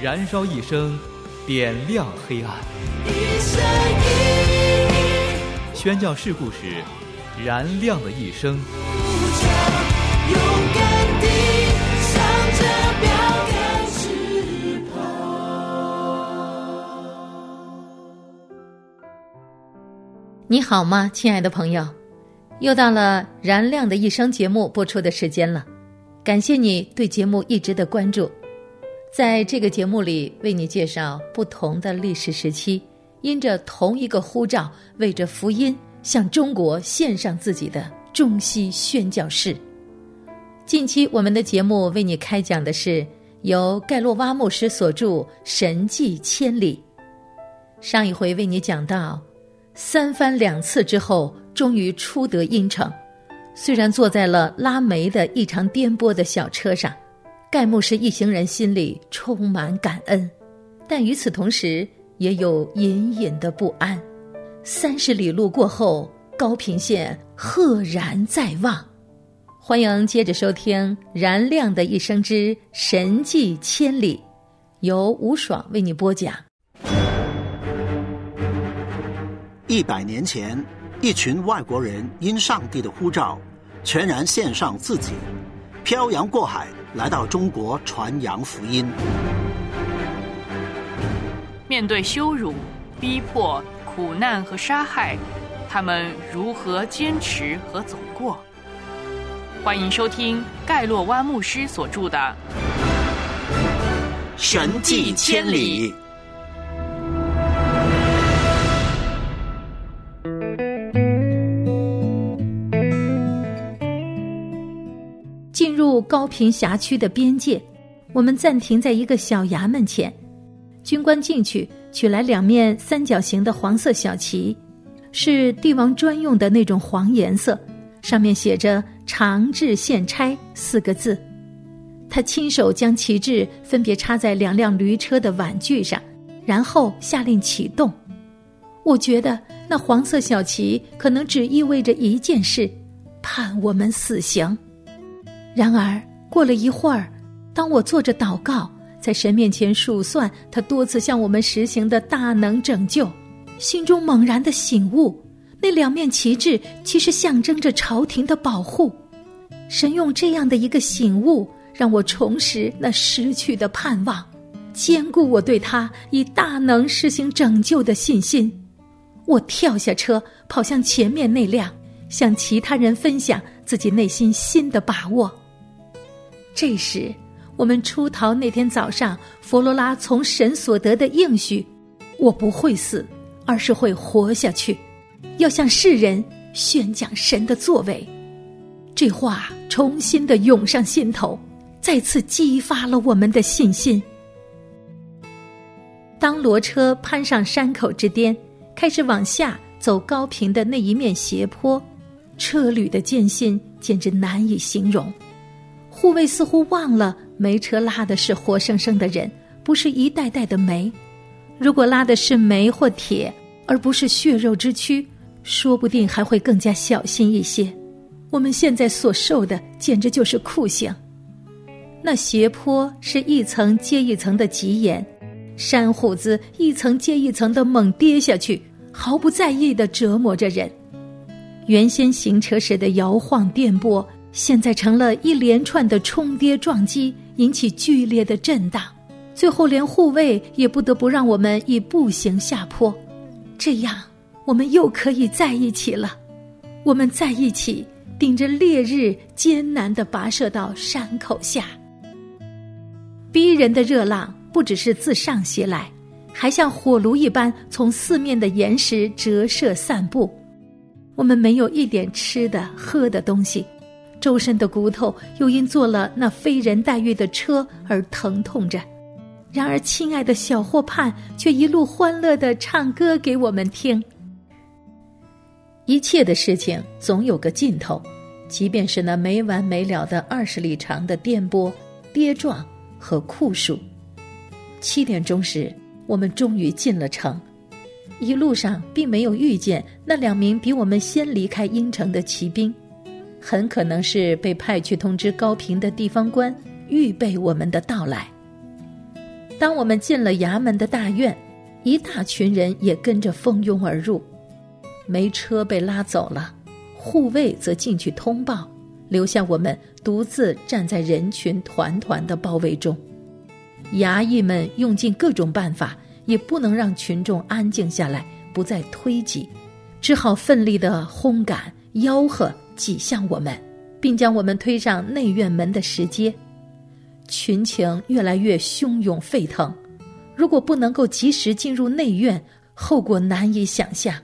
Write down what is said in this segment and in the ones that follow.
燃烧一生，点亮黑暗。宣教事故事，燃亮的一生。你好吗，亲爱的朋友？又到了《燃亮的一生》节目播出的时间了，感谢你对节目一直的关注。在这个节目里，为你介绍不同的历史时期，因着同一个呼召，为着福音向中国献上自己的中西宣教士。近期我们的节目为你开讲的是由盖洛瓦牧师所著《神迹千里》。上一回为你讲到，三番两次之后。终于出得阴城，虽然坐在了拉煤的异常颠簸的小车上，盖牧师一行人心里充满感恩，但与此同时也有隐隐的不安。三十里路过后，高平县赫然在望。欢迎接着收听《燃亮的一生之神迹千里》，由吴爽为你播讲。一百年前。一群外国人因上帝的呼召，全然献上自己，漂洋过海来到中国传扬福音。面对羞辱、逼迫、苦难和杀害，他们如何坚持和走过？欢迎收听盖洛湾牧师所著的《神迹千里》。高平辖区的边界，我们暂停在一个小衙门前。军官进去取来两面三角形的黄色小旗，是帝王专用的那种黄颜色，上面写着“长治县差”四个字。他亲手将旗帜分别插在两辆驴车的碗具上，然后下令启动。我觉得那黄色小旗可能只意味着一件事：判我们死刑。然而，过了一会儿，当我坐着祷告，在神面前数算他多次向我们实行的大能拯救，心中猛然的醒悟：那两面旗帜其实象征着朝廷的保护。神用这样的一个醒悟，让我重拾那失去的盼望，坚固我对他以大能实行拯救的信心。我跳下车，跑向前面那辆，向其他人分享自己内心新的把握。这时，我们出逃那天早上，佛罗拉从神所得的应许：“我不会死，而是会活下去，要向世人宣讲神的作为。”这话重新的涌上心头，再次激发了我们的信心。当骡车攀上山口之巅，开始往下走高平的那一面斜坡，车旅的艰辛简直难以形容。护卫似乎忘了，煤车拉的是活生生的人，不是一袋袋的煤。如果拉的是煤或铁，而不是血肉之躯，说不定还会更加小心一些。我们现在所受的简直就是酷刑。那斜坡是一层接一层的急岩，山虎子一层接一层的猛跌下去，毫不在意的折磨着人。原先行车时的摇晃颠簸。现在成了一连串的冲跌撞击，引起剧烈的震荡，最后连护卫也不得不让我们以步行下坡。这样，我们又可以在一起了。我们在一起，顶着烈日艰难地跋涉到山口下。逼人的热浪不只是自上袭来，还像火炉一般从四面的岩石折射散布。我们没有一点吃的喝的东西。周身的骨头又因坐了那非人待遇的车而疼痛着，然而，亲爱的小霍盼却一路欢乐的唱歌给我们听。一切的事情总有个尽头，即便是那没完没了的二十里长的颠簸、跌撞和酷暑。七点钟时，我们终于进了城。一路上并没有遇见那两名比我们先离开阴城的骑兵，很可能是被派去通知高平的地方官，预备我们的到来。当我们进了衙门的大院，一大群人也跟着蜂拥而入。没车被拉走了，护卫则进去通报，留下我们独自站在人群团团的包围中。衙役们用尽各种办法，也不能让群众安静下来，不再推挤，只好奋力的轰赶、吆喝，挤向我们，并将我们推上内院门的石阶。群情越来越汹涌沸腾，如果不能够及时进入内院，后果难以想象。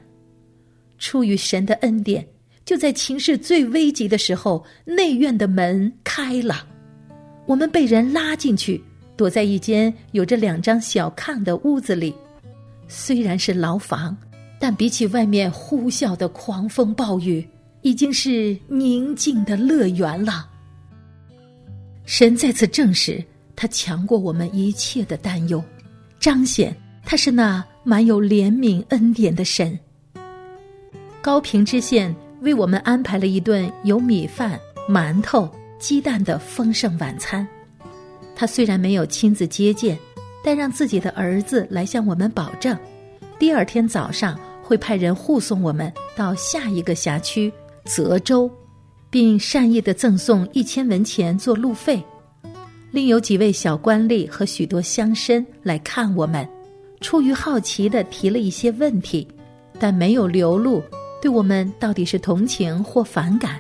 出于神的恩典，就在情势最危急的时候，内院的门开了，我们被人拉进去，躲在一间有着两张小炕的屋子里。虽然是牢房，但比起外面呼啸的狂风暴雨，已经是宁静的乐园了。神再次证实，他强过我们一切的担忧，彰显他是那满有怜悯恩典的神。高平知县为我们安排了一顿有米饭、馒头、鸡蛋的丰盛晚餐。他虽然没有亲自接见，但让自己的儿子来向我们保证，第二天早上会派人护送我们到下一个辖区泽州，并善意的赠送一千文钱做路费。另有几位小官吏和许多乡绅来看我们，出于好奇的提了一些问题，但没有流露。对我们到底是同情或反感？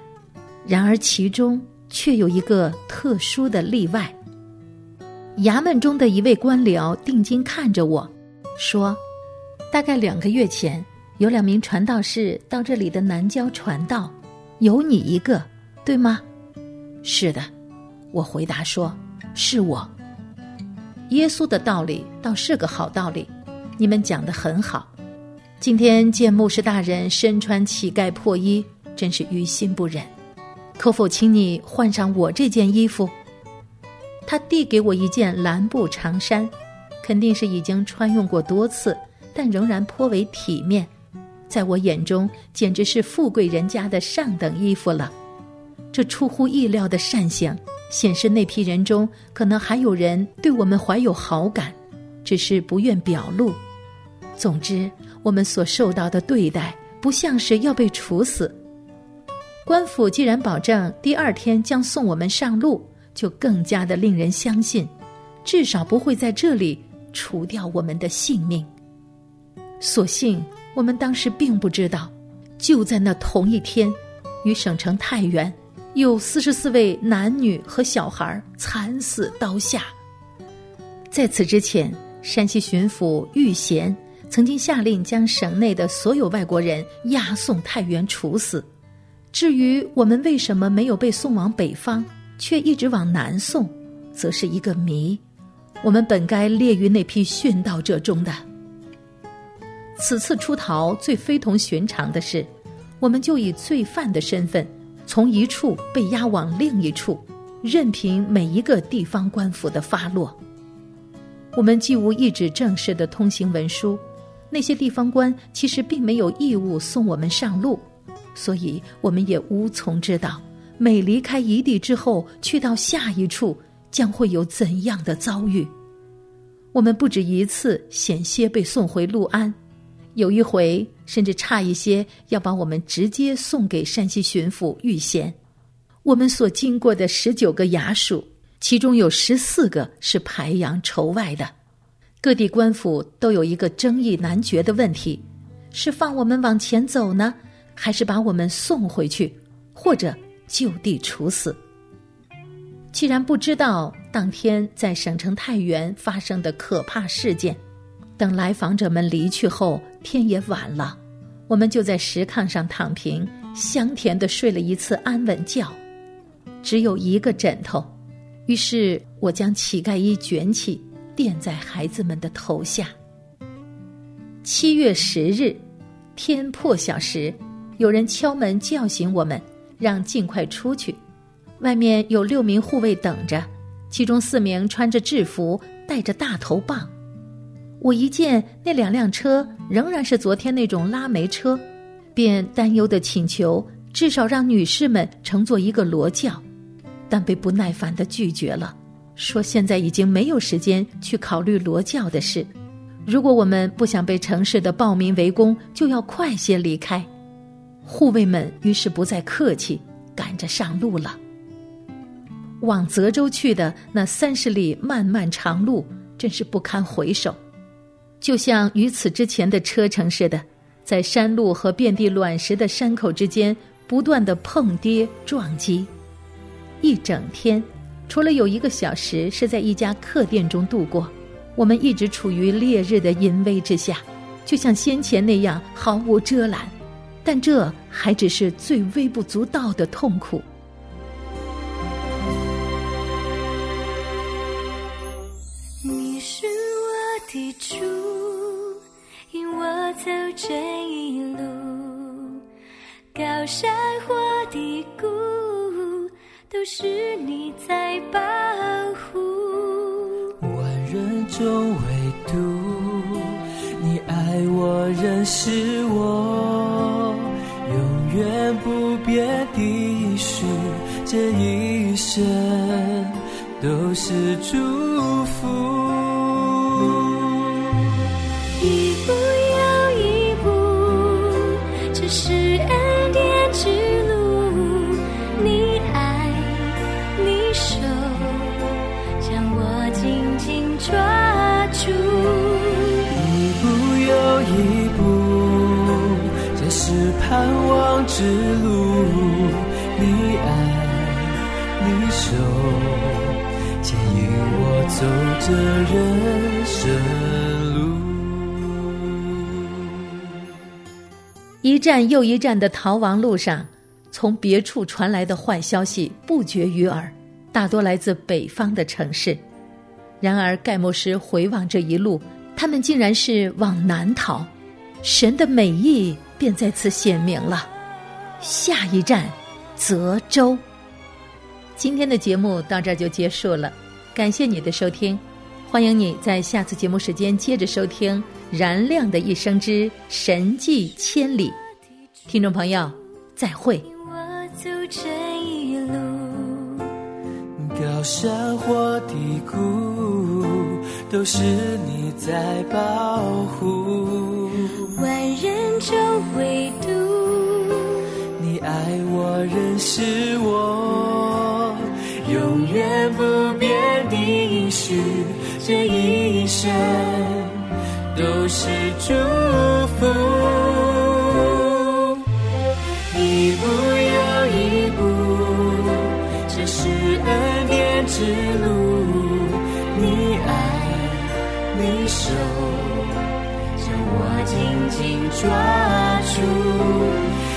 然而其中却有一个特殊的例外。衙门中的一位官僚定睛看着我，说：“大概两个月前，有两名传道士到这里的南郊传道，有你一个，对吗？”“是的。”我回答说：“是我。”耶稣的道理倒是个好道理，你们讲的很好。今天见牧师大人身穿乞丐破衣，真是于心不忍。可否请你换上我这件衣服？他递给我一件蓝布长衫，肯定是已经穿用过多次，但仍然颇为体面。在我眼中，简直是富贵人家的上等衣服了。这出乎意料的善行，显示那批人中可能还有人对我们怀有好感，只是不愿表露。总之。我们所受到的对待不像是要被处死。官府既然保证第二天将送我们上路，就更加的令人相信，至少不会在这里除掉我们的性命。所幸我们当时并不知道，就在那同一天，与省城太原有四十四位男女和小孩惨死刀下。在此之前，山西巡抚玉贤。曾经下令将省内的所有外国人押送太原处死。至于我们为什么没有被送往北方，却一直往南送，则是一个谜。我们本该列于那批殉道者中的。此次出逃最非同寻常的是，我们就以罪犯的身份，从一处被押往另一处，任凭每一个地方官府的发落。我们既无一纸正式的通行文书。那些地方官其实并没有义务送我们上路，所以我们也无从知道，每离开一地之后，去到下一处将会有怎样的遭遇。我们不止一次险些被送回六安，有一回甚至差一些要把我们直接送给山西巡抚玉贤。我们所经过的十九个衙署，其中有十四个是排洋仇外的。各地官府都有一个争议难决的问题：是放我们往前走呢，还是把我们送回去，或者就地处死？既然不知道当天在省城太原发生的可怕事件，等来访者们离去后，天也晚了，我们就在石炕上躺平，香甜的睡了一次安稳觉，只有一个枕头。于是我将乞丐衣卷起。垫在孩子们的头下。七月十日，天破晓时，有人敲门叫醒我们，让尽快出去。外面有六名护卫等着，其中四名穿着制服，带着大头棒。我一见那两辆车仍然是昨天那种拉煤车，便担忧的请求至少让女士们乘坐一个骡轿，但被不耐烦的拒绝了，说现在已经没有时间去考虑骡轿的事。如果我们不想被城市的暴民围攻，就要快些离开。护卫们于是不再客气，赶着上路了。往泽州去的那三十里漫漫长路，真是不堪回首。就像与此之前的车程似的，在山路和遍地卵石的山口之间不断的碰跌撞击，一整天，除了有一个小时是在一家客店中度过，我们一直处于烈日的淫威之下，就像先前那样毫无遮拦，但这还只是最微不足道的痛苦。你是我的主。引我走这一路，高山或低谷，都是你在保护。万人中唯独你爱我，认识我，也必须这一生都是祝福一步又一步这是恩典之路你爱你手将我紧紧抓住一步又一步这是盼望之路。你爱，你守，牵引我走这人生路。一站又一站的逃亡路上，从别处传来的坏消息不绝于耳，大多来自北方的城市。然而，盖牧师回望这一路，他们竟然是往南逃。神的美意。便在此显明了。下一站，泽州。今天的节目到这儿就结束了，感谢你的收听，欢迎你在下次节目时间接着收听《燃亮的一生之神迹千里》。听众朋友，再会。我走这一路，高山或低谷，都是你在保护。万人中唯独你爱我，认识我，永远不变的应许，这一生都是祝福。一步又一步，这是恩典之路，你爱，你守。我紧紧抓住，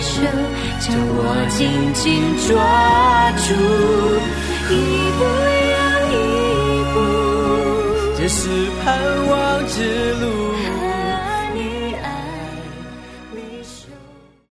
手，将我紧紧抓住，一步又一步，这是盼望之路。